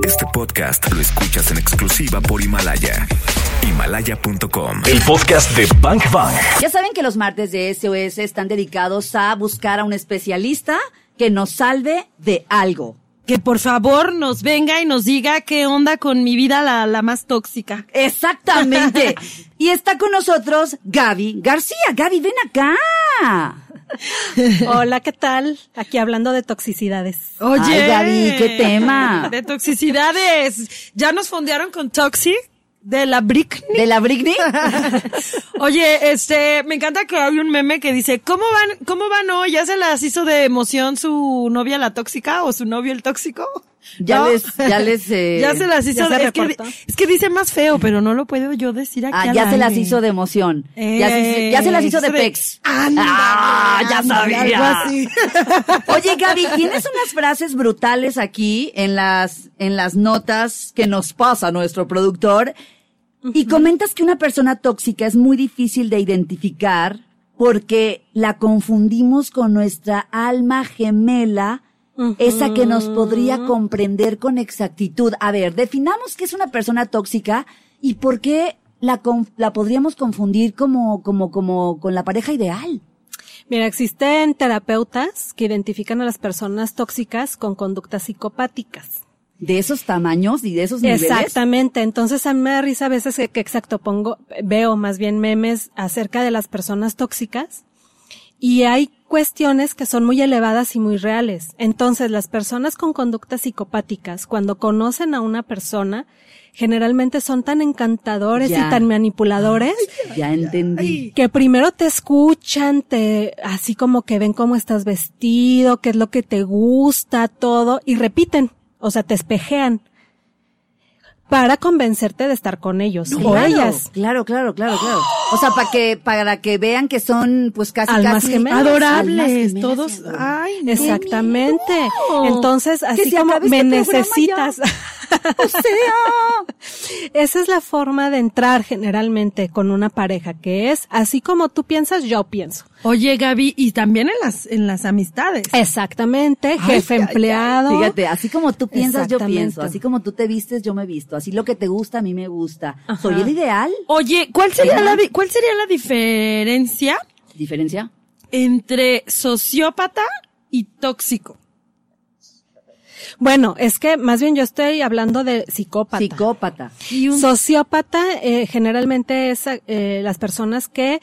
Este podcast lo escuchas en exclusiva por Himalaya. Himalaya.com. El podcast de Bank Bang. Ya saben que los martes de SOS están dedicados a buscar a un especialista que nos salve de algo. Que por favor nos venga y nos diga qué onda con mi vida la, la más tóxica. Exactamente. y está con nosotros Gaby García. Gaby, ven acá. Hola, ¿qué tal? Aquí hablando de toxicidades. Oye, Ay, Gaby, qué tema. De toxicidades. ¿Ya nos fondearon con Toxic? De la Britney. ¿De la Britney? Oye, este, me encanta que hay un meme que dice, ¿cómo van, cómo van hoy? ¿Ya se las hizo de emoción su novia la tóxica o su novio el tóxico? Ya ¿No? les, ya les, eh, ya se las hizo se de, es, que, es que dice más feo, pero no lo puedo yo decir aquí. Ah, ya se las hizo de emoción. ya, se, ya se las hizo de pex. Anda, Ah, ya sabía. algo así. Oye, Gaby, tienes unas frases brutales aquí en las, en las notas que nos pasa nuestro productor. Y comentas que una persona tóxica es muy difícil de identificar porque la confundimos con nuestra alma gemela, esa que nos podría comprender con exactitud. A ver, definamos qué es una persona tóxica y por qué la, la podríamos confundir como, como, como con la pareja ideal. Mira, existen terapeutas que identifican a las personas tóxicas con conductas psicopáticas. De esos tamaños y de esos niveles. Exactamente. Entonces a mí me da risa a veces que, que exacto pongo, veo más bien memes acerca de las personas tóxicas y hay cuestiones que son muy elevadas y muy reales. Entonces las personas con conductas psicopáticas, cuando conocen a una persona, generalmente son tan encantadores Ya. y tan manipuladores Ya entendí. que primero te escuchan, te, así como que ven cómo estás vestido, qué es lo que te gusta, todo, y repiten, o sea, te espejean para convencerte de estar con ellos o Claro, ellas. Claro, claro, claro, claro. O sea, para que, para que vean que son, pues casi, Almas casi gemelas. almas Adorables, gemelas todos. Ay, no. Exactamente. Entonces, así como me este programa necesitas. O sea, Esa es la forma de entrar generalmente con una pareja, que es así como tú piensas, yo pienso. Oye, Gaby, y también en las, en las amistades. Exactamente, jefe empleado. fíjate, así como tú piensas, yo pienso. Así como tú te vistes, yo me visto. Así lo que te gusta, a mí me gusta. ¿Soy el ideal? Oye, ¿cuál sería la, cuál sería la diferencia ¿Diferencia? entre sociópata y tóxico? Bueno, es que más bien yo estoy hablando de psicópata. Psicópata. Y un Sociópata eh, generalmente es eh, las personas que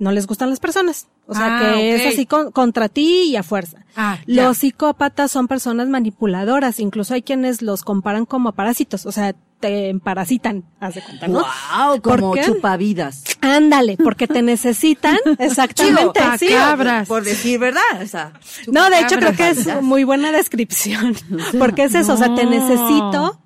no les gustan las personas. O sea, Ah, que ok. es así con- contra ti y a fuerza. Ah, los psicópatas son personas manipuladoras. Incluso hay quienes los comparan como parásitos. O sea, te parasitan, haz de cuenta, ¿no? Wow, ¿Por como chupavidas. Ándale, porque te necesitan. Exactamente, sí. cabras. Por decir verdad, o sea. No, de hecho creo que es muy buena descripción. Porque es eso, o sea, te necesito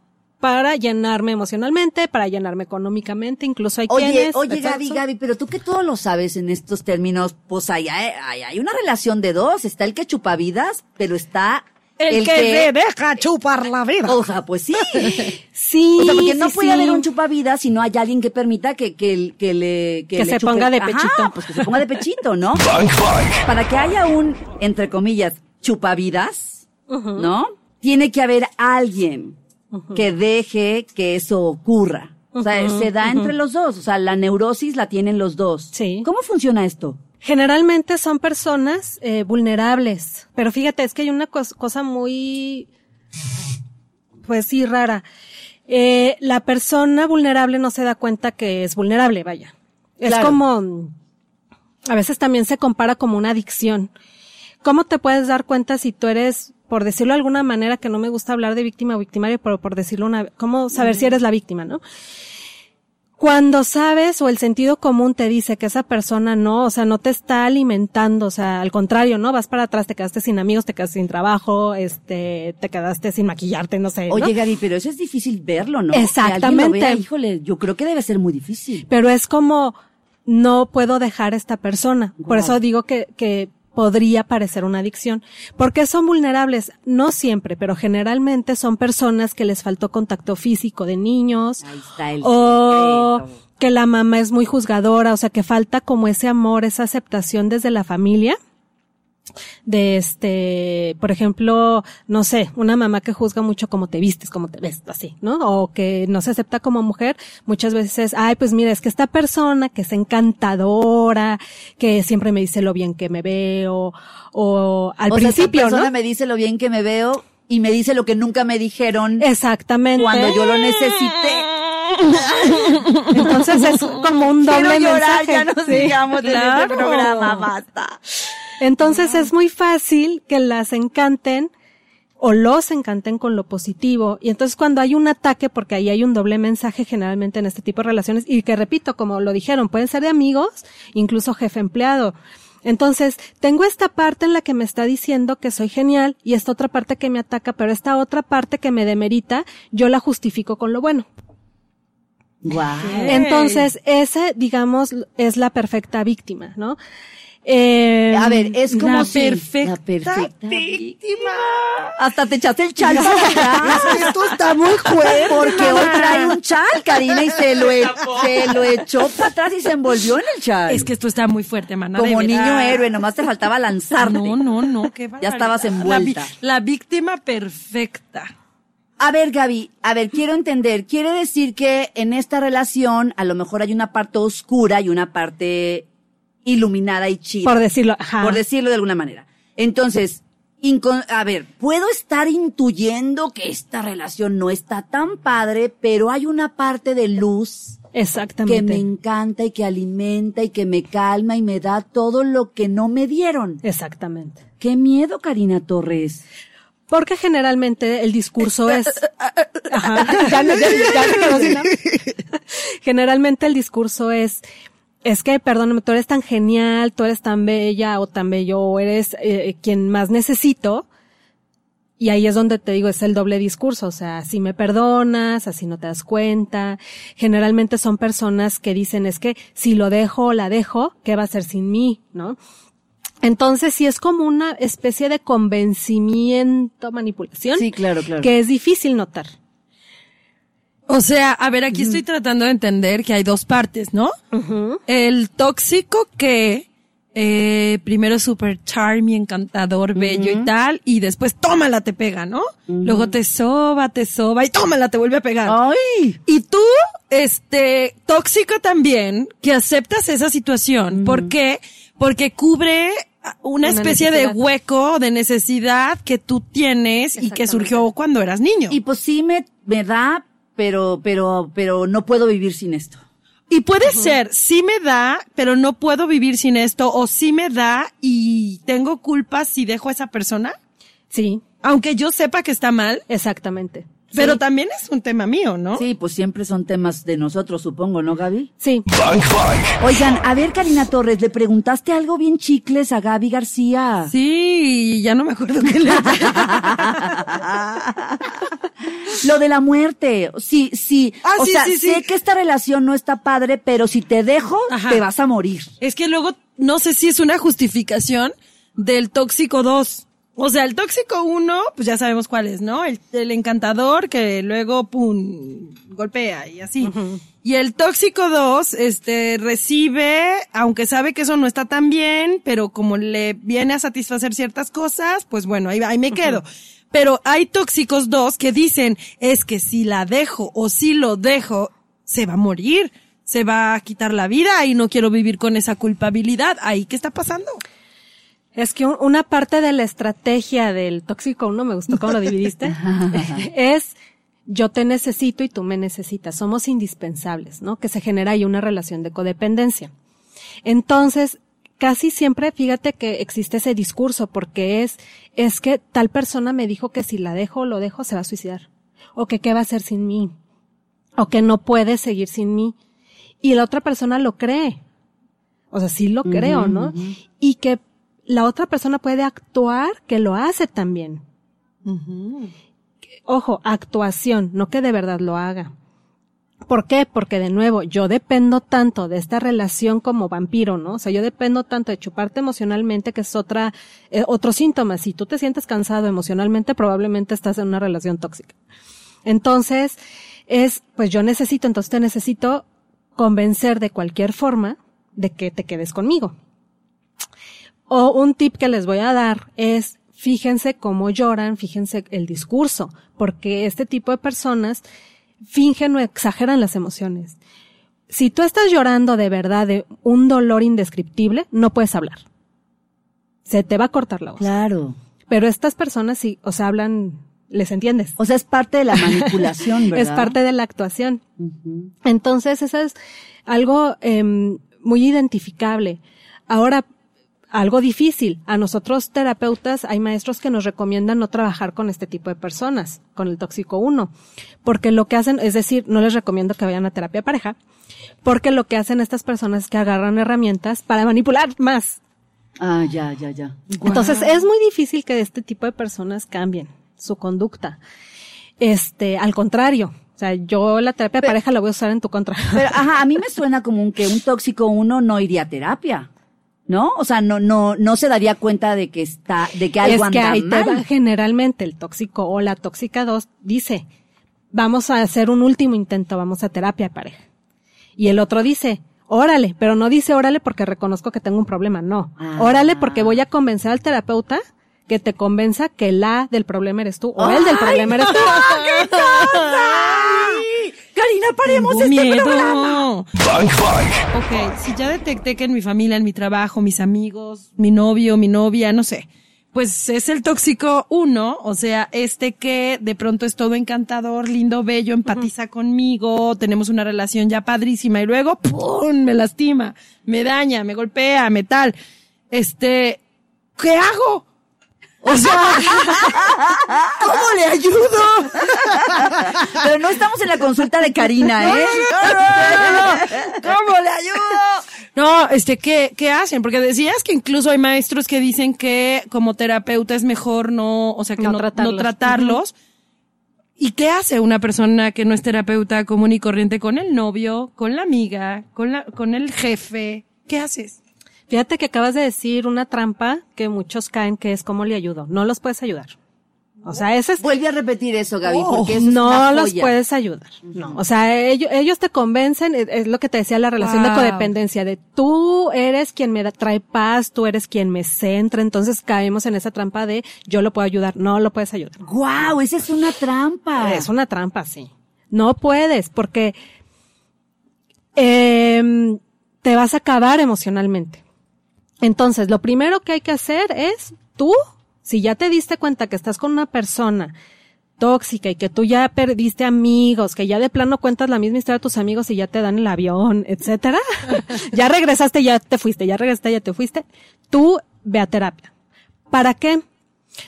para llenarme emocionalmente, para llenarme económicamente, incluso hay Oye, quienes... oye. Gaby, Gaby, pero tú que todo lo sabes en estos términos, pues hay, hay, hay una relación de dos. Está el que chupa vidas, pero está el, que, se deja chupar la vida. O sea, pues sí. Sí, O sea, porque no sí, puede sí. haber un chupavidas si no hay alguien que permita que, que, el- que le... Que le se ponga de Ajá, pechito. pues que se ponga de pechito, ¿no? Para que haya un, entre comillas, chupavidas, ¿no? Tiene que haber alguien que deje que eso ocurra. O sea, se da entre los dos. O sea, la neurosis la tienen los dos. Sí. ¿Cómo funciona esto? Generalmente son personas eh, vulnerables, pero fíjate, es que hay una cos- cosa muy, pues sí, rara. Eh, la persona vulnerable no se da cuenta que es vulnerable, vaya. Es Claro. como, a veces también se compara como una adicción. ¿Cómo te puedes dar cuenta si tú eres, por decirlo de alguna manera, que no me gusta hablar de víctima o victimario, pero por decirlo una, cómo saber si eres la víctima, ¿no? Cuando sabes o el sentido común te dice que esa persona no, o sea, no te está alimentando, o sea, al contrario, ¿no? Vas para atrás, te quedaste sin amigos, te quedaste sin trabajo, este, te quedaste sin maquillarte, no sé, ¿no? Oye, Gaby, pero eso es difícil verlo, ¿no? Que alguien lo Exactamente. vea, híjole, yo creo que debe ser muy difícil. Pero es como, no puedo dejar a esta persona. Por eso digo que, que podría parecer una adicción. Porque son vulnerables? No siempre, pero generalmente son personas que les faltó contacto físico de niños. Ahí está el o secreto. que la mamá es muy juzgadora, o sea, que falta como ese amor, esa aceptación desde la familia. De este, por ejemplo, no sé, una mamá que juzga mucho cómo te vistes, cómo te ves, así, ¿no? O que no se acepta como mujer, muchas veces, ay, pues mira, es que esta persona que es encantadora, que siempre me dice lo bien que me veo, o al o sea, principio, esta persona ¿no? me dice lo bien que me veo y me dice lo que nunca me dijeron Exactamente. cuando yo lo necesité. Entonces es como un doble Quiero llorar, mensaje. ya nos Sí. digamos en este claro. programa, basta. Entonces es muy fácil que las encanten o los encanten con lo positivo. Y entonces cuando hay un ataque, porque ahí hay un doble mensaje generalmente en este tipo de relaciones, y que repito, como lo dijeron, pueden ser de amigos, incluso jefe empleado. Entonces, tengo esta parte en la que me está diciendo que soy genial y esta otra parte que me ataca, pero esta otra parte que me demerita, yo la justifico con lo bueno. Guau. Entonces, ese, digamos, es la perfecta víctima, ¿no? Eh, A ver, es como La si- perfecta la perfecta víctima. Hasta te echaste el chal para atrás. Esto está muy fuerte. Porque hoy trae un chal, Karina, y se lo, e- se lo echó para atrás y se envolvió en el chal. Es que esto está muy fuerte, mana. de como verdad. niño héroe, nomás te faltaba lanzarte. No, no, no, qué Ya estabas envuelta. La, la víctima perfecta. A ver, Gaby, a ver, quiero entender. Quiere decir que en esta relación a lo mejor hay una parte oscura y una parte iluminada y chida. por decirlo, ajá. por decirlo de alguna manera. Entonces, a ver, puedo estar intuyendo que esta relación no está tan padre, pero hay una parte de luz que Exactamente. me encanta y que alimenta y que me calma y me da todo lo que no me dieron. Exactamente. Qué miedo, Karina Torres. Porque generalmente el discurso es. Ajá. Ya, ya- ya. Generalmente el discurso es. Es que, perdóname, tú eres tan genial, tú eres tan bella o tan bello, o eres eh, quien más necesito. Y ahí es donde te digo, es el doble discurso. O sea, si me perdonas, así no te das cuenta. Generalmente son personas que dicen, es que si lo dejo o la dejo, ¿qué va a hacer sin mí? ¿No? Entonces, sí es como una especie de convencimiento, manipulación, Sí, claro, claro. que es difícil notar. O sea, a ver, aquí estoy tratando de entender que hay dos partes, ¿no? El tóxico que eh, primero es súper charming, encantador, bello y tal, y después tómala, te pega, ¿no? Luego te soba, te soba y tómala, te vuelve a pegar. ¡Ay! Y tú, este, tóxico también, que aceptas esa situación. ¿Por qué? Porque cubre una, Una especie de hueco, de necesidad que tú tienes y que surgió cuando eras niño. Y pues sí me, me da, pero, pero, pero no puedo vivir sin esto. Y puede ser, sí me da, pero no puedo vivir sin esto, o sí me da y tengo culpa si dejo a esa persona, Sí, aunque yo sepa que está mal, exactamente. Pero también es un tema mío, ¿no? Sí, pues siempre son temas de nosotros, supongo, ¿no, Gaby? Sí. Oigan, a ver, Karina Torres, le preguntaste algo bien chicles a Gaby García. Sí, ya no me acuerdo qué le Lo de la muerte. Sí, sí. Ah, o sí, sea, sí, sí. sé que esta relación no está padre, pero si te dejo, Ajá. te vas a morir. Es que luego no sé si es una justificación del tóxico 2. O sea, el tóxico 1, pues ya sabemos cuál es, ¿no? El, el encantador que luego, pum, golpea y así. Y el tóxico 2, este, recibe, aunque sabe que eso no está tan bien, pero como le viene a satisfacer ciertas cosas, pues bueno, ahí, ahí me quedo. Pero hay tóxicos 2 que dicen, es que si la dejo o si lo dejo, se va a morir, se va a quitar la vida y no quiero vivir con esa culpabilidad. ¿Ahí qué está pasando? Es que un- una parte de la estrategia del tóxico uno, me gustó cómo lo dividiste, es yo te necesito y tú me necesitas. Somos indispensables, ¿no? Que se genera ahí una relación de codependencia. Entonces, casi siempre, fíjate que existe ese discurso porque es, es que tal persona me dijo que si la dejo o lo dejo se va a suicidar. O que qué va a hacer sin mí. O que no puede seguir sin mí. Y la otra persona lo cree. O sea, sí lo creo, ¿no? Y que la otra persona puede actuar que lo hace también. Ojo, actuación, no que de verdad lo haga. ¿Por qué? Porque de nuevo, yo dependo tanto de esta relación como vampiro, ¿no? O sea, yo dependo tanto de chuparte emocionalmente, que es otra, eh, otro síntoma. Si tú te sientes cansado emocionalmente, probablemente estás en una relación tóxica. Entonces, es, pues yo necesito, entonces te necesito convencer de cualquier forma de que te quedes conmigo. O un tip que les voy a dar es fíjense cómo lloran, fíjense el discurso, porque este tipo de personas fingen o exageran las emociones. Si tú estás llorando de verdad de un dolor indescriptible, no puedes hablar. Se te va a cortar la voz. Claro. Pero estas personas sí, o sea, hablan, les entiendes. O sea, es parte de la manipulación, ¿verdad? Es parte de la actuación. Entonces, eso es algo em, muy identificable. Ahora, algo difícil. A nosotros terapeutas hay maestros que nos recomiendan no trabajar con este tipo de personas, con el tóxico 1, porque lo que hacen, es decir, no les recomiendo que vayan a terapia pareja, porque lo que hacen estas personas es que agarran herramientas para manipular más. Ah, ya, ya, ya. Entonces, es muy difícil que este tipo de personas cambien su conducta. Este, al contrario, o sea, yo la terapia de pareja la voy a usar en tu contra. Pero, ajá, a mí me suena como un que un tóxico uno no iría a terapia. ¿No? O sea, no, no, no se daría cuenta de que está, de que algo es que anda ahí te mal. va generalmente el tóxico o la tóxica 2 dice, vamos a hacer un último intento, vamos a terapia pareja. Y el otro dice, órale, pero no dice órale porque reconozco que tengo un problema, no. Ah. Órale porque voy a convencer al terapeuta que te convenza que la del problema eres tú o el del problema eres tú. Karina, paremos Tengo este miedo. programa. Bang Bang. Ok, si ya detecté que en mi familia, en mi trabajo, mis amigos, mi novio, mi novia, no sé, pues es el tóxico uno, o sea, este que de pronto es todo encantador, lindo, bello, empatiza conmigo, tenemos una relación ya padrísima y luego, ¡pum!, me lastima, me daña, me golpea, me tal. Este, ¿qué hago? O sea, ¿cómo le ayudo? Pero no estamos en la consulta de Karina, ¿eh? ¿Cómo le ayudo? No, este, ¿qué, qué hacen? Porque decías que incluso hay maestros que dicen que como terapeuta es mejor no, o sea, que No no, tratarlos. no tratarlos. ¿Y qué hace una persona que no es terapeuta común y corriente con el novio, con la amiga, con la, con el jefe? ¿Qué haces? Fíjate que acabas de decir una trampa que muchos caen que es cómo le ayudo. No los puedes ayudar. O sea, ese es Vuelve a repetir eso, Gaby, Oh, porque eso es no una los joya. puedes ayudar. No, o sea, ellos, ellos te convencen, es, es lo que te decía la relación de Wow. codependencia, de tú eres quien me da- trae paz, tú eres quien me centra, entonces caemos en esa trampa de yo lo puedo ayudar, no lo puedes ayudar. Guau, esa es una trampa. Es una trampa, sí. No puedes, porque em, te vas a acabar emocionalmente. Entonces, lo primero que hay que hacer es tú, si ya te diste cuenta que estás con una persona tóxica y que tú ya perdiste amigos, que ya de plano cuentas la misma historia a tus amigos y ya te dan el avión, etcétera, ya regresaste, ya te fuiste, ya regresaste, ya te fuiste, tú ve a terapia. ¿Para qué?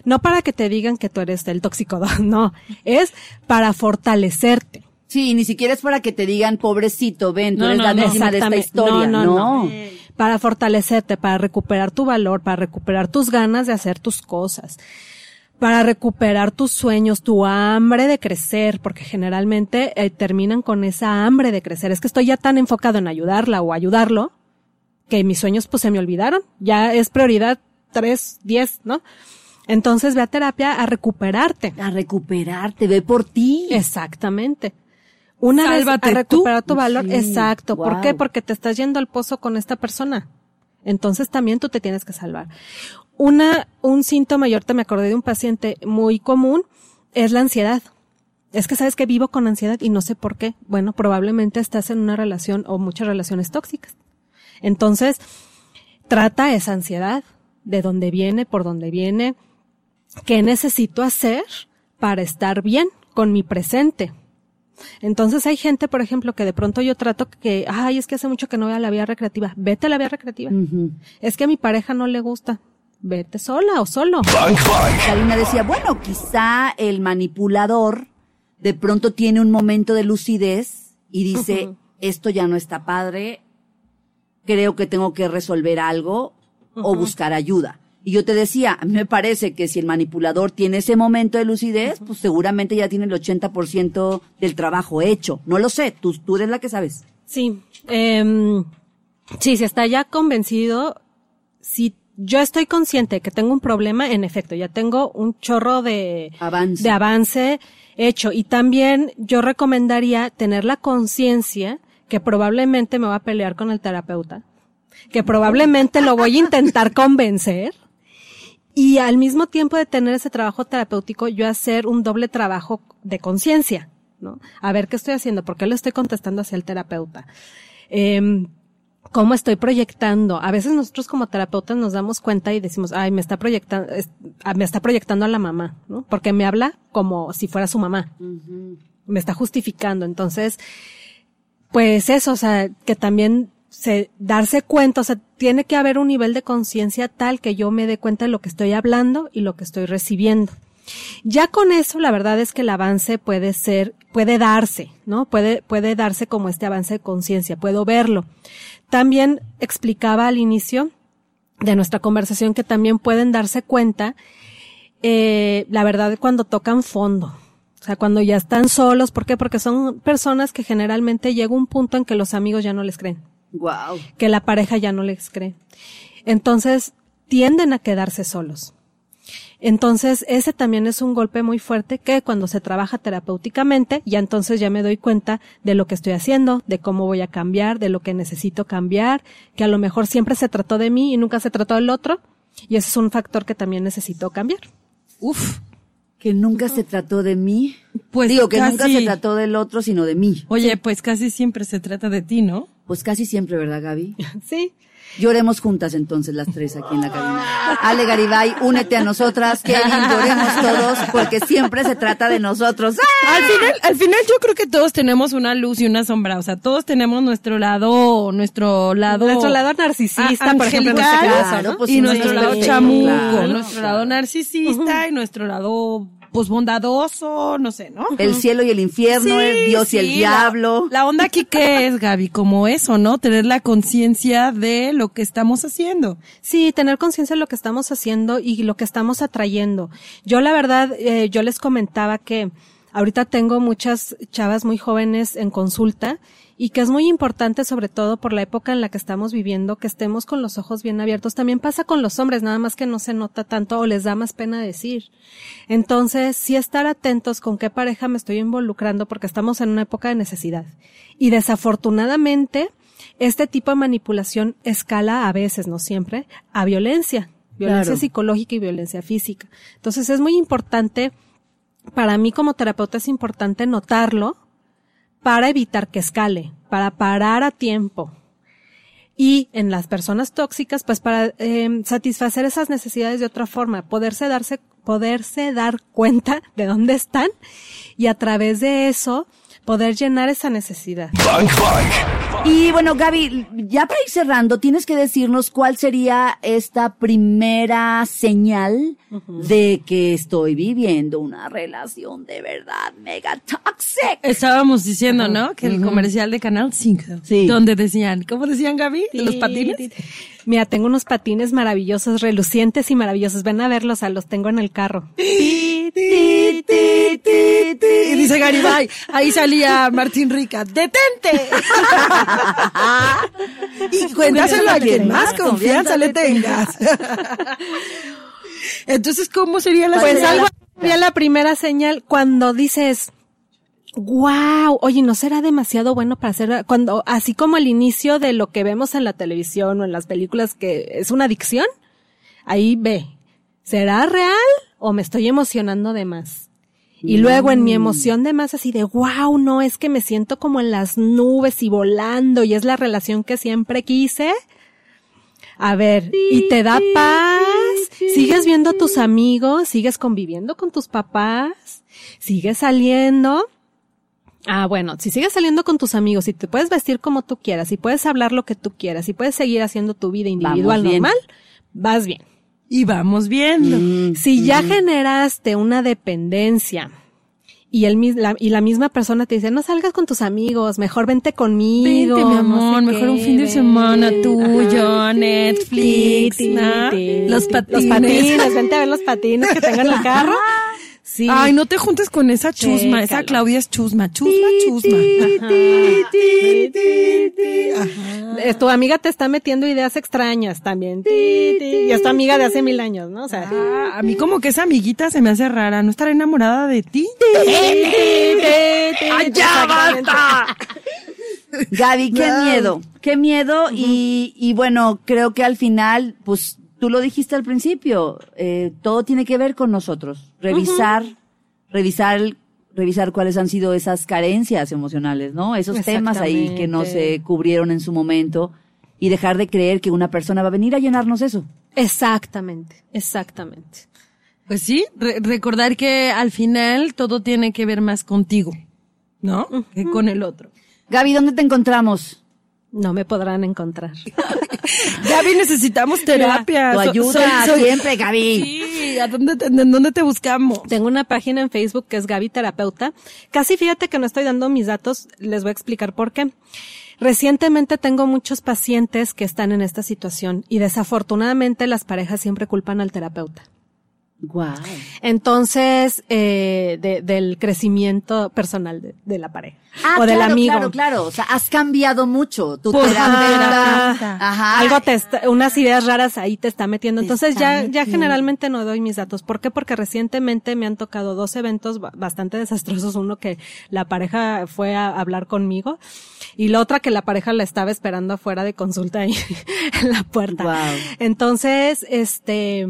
No para que te digan que tú eres el tóxico, no, es para fortalecerte. Sí, ni siquiera es para que te digan, pobrecito, ven, tú No, eres no, la no. de esta historia. No, No, no, no. Para fortalecerte, para recuperar tu valor, para recuperar tus ganas de hacer tus cosas, para recuperar tus sueños, tu hambre de crecer, porque generalmente eh, terminan con esa hambre de crecer. Es que estoy ya tan enfocado en ayudarla o ayudarlo que mis sueños pues se me olvidaron. Ya es prioridad tres, diez, ¿no? Entonces ve a terapia a recuperarte. A recuperarte, ve por ti. Exactamente. Una Sálvate vez a recuperar tú. tu valor, Sí, exacto. ¿Por qué? Porque te estás yendo al pozo con esta persona. Entonces también tú te tienes que salvar. Una, un síntoma, y ahorita me acordé de un paciente muy común, es la ansiedad. Es que sabes que vivo con ansiedad y no sé por qué. Bueno, probablemente estás en una relación o muchas relaciones tóxicas. Entonces, trata esa ansiedad, de dónde viene, por dónde viene, qué necesito hacer para estar bien con mi presente. Entonces hay gente, por ejemplo, que de pronto yo trato que, ay, es que hace mucho que no voy a la vía recreativa. Vete a la vía recreativa. Es que a mi pareja no le gusta. Vete sola o solo. Karina decía, bueno, quizá el manipulador de pronto tiene un momento de lucidez y dice, esto ya no está padre, creo que tengo que resolver algo o buscar ayuda. Y yo te decía, a mí me parece que si el manipulador tiene ese momento de lucidez, pues seguramente ya tiene el 80% del trabajo hecho. No lo sé, tú, tú eres la que sabes. Sí. em, sí, si está ya convencido, si yo estoy consciente que tengo un problema, en efecto, ya tengo un chorro de Avance. de avance hecho. Y también yo recomendaría tener la conciencia que probablemente me va a pelear con el terapeuta. que probablemente lo voy a intentar convencer. Y al mismo tiempo de tener ese trabajo terapéutico, yo hacer un doble trabajo de conciencia, ¿no? A ver qué estoy haciendo, por qué le estoy contestando hacia el terapeuta. Em, cómo estoy proyectando. A veces nosotros como terapeutas nos damos cuenta y decimos, ay, me está proyectando, ah, me está proyectando a la mamá, ¿no? Porque me habla como si fuera su mamá. Me está justificando. Entonces, pues eso, o sea, que también se, darse cuenta, o sea, tiene que haber un nivel de conciencia tal que yo me dé cuenta de lo que estoy hablando y lo que estoy recibiendo. Ya con eso, la verdad es que el avance puede ser, puede darse, ¿no? Puede, puede darse como este avance de conciencia, puedo verlo. También explicaba al inicio de nuestra conversación que también pueden darse cuenta, eh, la verdad, cuando tocan fondo. O sea, cuando ya están solos, ¿por qué? Porque son personas que generalmente llega un punto en que los amigos ya no les creen Wow. que la pareja ya no les cree. Entonces, tienden a quedarse solos. Entonces, ese también es un golpe muy fuerte que cuando se trabaja terapéuticamente, ya entonces ya me doy cuenta de lo que estoy haciendo, de cómo voy a cambiar, de lo que necesito cambiar, que a lo mejor siempre se trató de mí y nunca se trató del otro, y ese es un factor que también necesito cambiar. Uf. Que nunca se trató de mí. Pues Digo, que nunca se trató del otro, sino de mí. Oye, pues casi siempre se trata de ti, ¿no? Pues casi siempre, ¿verdad, Gaby? Sí. Lloremos juntas entonces las tres aquí en la cabina. Ale Garibay, únete a nosotras, Kevin, lloremos todos porque siempre se trata de nosotros. ¡Ah! Al final, al final yo creo que todos tenemos una luz y una sombra, o sea, todos tenemos nuestro lado, nuestro lado, Nuestro lado narcisista, por ejemplo, en este caso, ¿no? pues y sí, nuestro lado chamuco, claro, nuestro lado narcisista y nuestro lado, pues bondadoso, no sé, ¿no? El cielo y el infierno, el Sí, Dios y el diablo. La, la onda aquí qué es, Gaby, como eso, ¿no? Tener la conciencia de lo que estamos haciendo. Sí, tener conciencia de lo que estamos haciendo y lo que estamos atrayendo. Yo la verdad, eh, yo les comentaba que ahorita tengo muchas chavas muy jóvenes en consulta y que es muy importante, sobre todo por la época en la que estamos viviendo, que estemos con los ojos bien abiertos. También pasa con los hombres, nada más que no se nota tanto o les da más pena decir. Entonces, sí estar atentos con qué pareja me estoy involucrando porque estamos en una época de necesidad. Y desafortunadamente, este tipo de manipulación escala a veces, no siempre, a violencia. Violencia Claro. psicológica y violencia física. Entonces es muy importante, para mí como terapeuta es importante notarlo para evitar que escale, para parar a tiempo. Y en las personas tóxicas, pues para eh, satisfacer esas necesidades de otra forma, poderse darse, poderse dar cuenta de dónde están y a través de eso poder llenar esa necesidad. Y bueno, Gaby, ya para ir cerrando, tienes que decirnos cuál sería esta primera señal de que estoy viviendo una relación de verdad mega toxic. Estábamos diciendo, ¿no? Que el comercial de Canal 5, Sí. donde decían, ¿cómo decían Gaby? ¿Los patines? Mira, tengo unos patines maravillosos, relucientes y maravillosos. Ven a verlos, a los tengo en el carro. Y dice Garibay, ahí salía Martín Rica, ¡detente! y cuéntaselo a quien más confianza le tengas. Entonces, ¿cómo sería la Pues señal? algo sería la primera señal cuando dices, wow, oye, ¿no será demasiado bueno para hacer, cuando, así como el inicio de lo que vemos en la televisión o en las películas que es una adicción? Ahí ve, ¿será real o me estoy emocionando de más? Y luego en mi emoción de más así de, wow, no, es que me siento como en las nubes y volando y es la relación que siempre quise. A ver, y te da paz, sigues viendo a tus amigos, sigues conviviendo con tus papás, sigues saliendo. Ah, bueno, si sigues saliendo con tus amigos y te puedes vestir como tú quieras, y puedes hablar lo que tú quieras, y puedes seguir haciendo tu vida individual bien. normal, vas bien. Y vamos viendo. Si ya generaste una dependencia y el mis- la, y la misma persona te dice, no salgas con tus amigos, mejor vente conmigo. Vente, mi no amor, sé mejor un fin de ven". semana tuyo, Ajá. Netflix, Los ti. patines. Los patines, vente a ver los patines que tengo en el carro. Sí. Ay, no te juntes con esa chusma, esa. Claudia es chusma, chusma, chusma. Ajá. Tu amiga te está metiendo ideas extrañas también. Ti, ti. Y es tu amiga de hace mil años, ¿no? O sea, Ah, a mí como que esa amiguita se me hace rara, ¿no estará enamorada de ti? ¡Ay, ya basta! Gaby, qué Wow. miedo, qué miedo y, y bueno, creo que al final, pues tú lo dijiste al principio, eh, todo tiene que ver con nosotros. Revisar, revisar, revisar cuáles han sido esas carencias emocionales, ¿no? Esos temas ahí que no se cubrieron en su momento y dejar de creer que una persona va a venir a llenarnos eso. Exactamente, exactamente. Pues sí, re- recordar que al final todo tiene que ver más contigo, ¿no? Que con el otro. Gaby, ¿dónde te encontramos? No me podrán encontrar. Gaby, necesitamos terapia. Tu ayuda soy- soy- siempre, Gaby. Sí, ¿a dónde te, en dónde te buscamos? Tengo una página en Facebook que es Gaby Terapeuta. Casi fíjate que no estoy dando mis datos, les voy a explicar por qué. Recientemente tengo muchos pacientes que están en esta situación y desafortunadamente las parejas siempre culpan al terapeuta. Guau. Entonces, eh, de- del crecimiento personal de, de la pareja Ah, o del claro, amigo. claro, claro. O sea, has cambiado mucho. Tu Pues, terapeuta. ajá. Ajá. Algo te está- unas ideas raras ahí te está metiendo. Te Entonces está ya, ya generalmente no doy mis datos. ¿Por qué? Porque recientemente me han tocado dos eventos ba- bastante desastrosos. Uno que la pareja fue a hablar conmigo y la otra que la pareja la estaba esperando afuera de consulta ahí en la puerta. Guau. Entonces, este,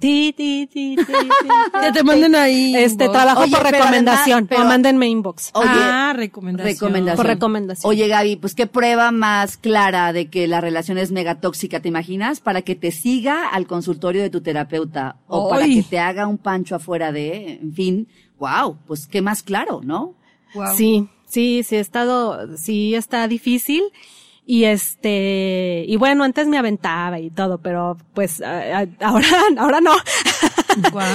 ti, ti, ti, ti, ti, Que te manden ahí. este inbox. trabajo Oye, por recomendación. pero- o mándenme inbox. Oye, ah, recomendación. recomendación. Por recomendación. Oye, Gaby, pues qué prueba más clara de que la relación es megatóxica, ¿te imaginas? Para que te siga al consultorio de tu terapeuta o para que te haga un pancho afuera de, en fin, wow, pues qué más claro, ¿no? Guau. Sí, sí, sí he estado, sí está difícil. Y este, y bueno, antes me aventaba y todo, pero pues a- a- ahora, ahora no.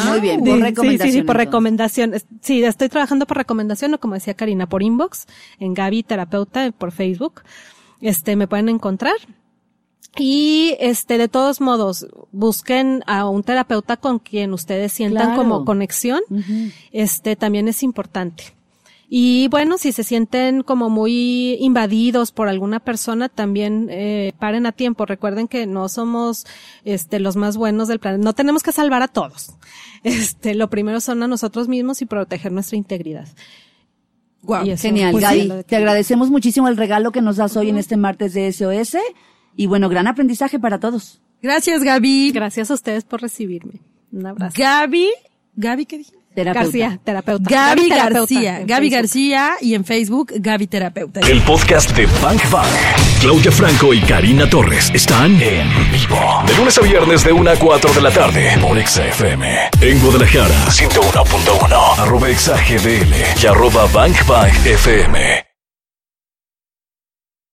Muy bien, por recomendación. Sí, sí, por entonces. recomendación. Sí, estoy trabajando por recomendación o como decía Karina, por inbox, en Gaby Terapeuta, por Facebook. Este, me pueden encontrar. Y este, de todos modos, busquen a un terapeuta con quien ustedes sientan Claro. como conexión. Este, también es importante. Y bueno, si se sienten como muy invadidos por alguna persona, también eh, paren a tiempo. Recuerden que no somos este, los más buenos del planeta. No tenemos que salvar a todos. Este, lo primero son a nosotros mismos y proteger nuestra integridad. Eso, Genial, pues, Gaby. sí, te agradecemos muchísimo el regalo que nos das hoy en este martes de SOS. Y bueno, gran aprendizaje para todos. Gracias, Gaby. Gracias a ustedes por recibirme. Un abrazo. Gaby. Gaby, ¿qué dije? Terapeuta. García, terapeuta. Gaby terapeuta García. Gaby Facebook. García y en Facebook, Gaby Terapeuta. El podcast de Bank Bank. Claudia Franco y Karina Torres están en vivo. De lunes a viernes de 1 a 4 de la tarde por Exa FM. En Guadalajara, 101.1. Arroba Exa GDL y arroba Bank Bank FM.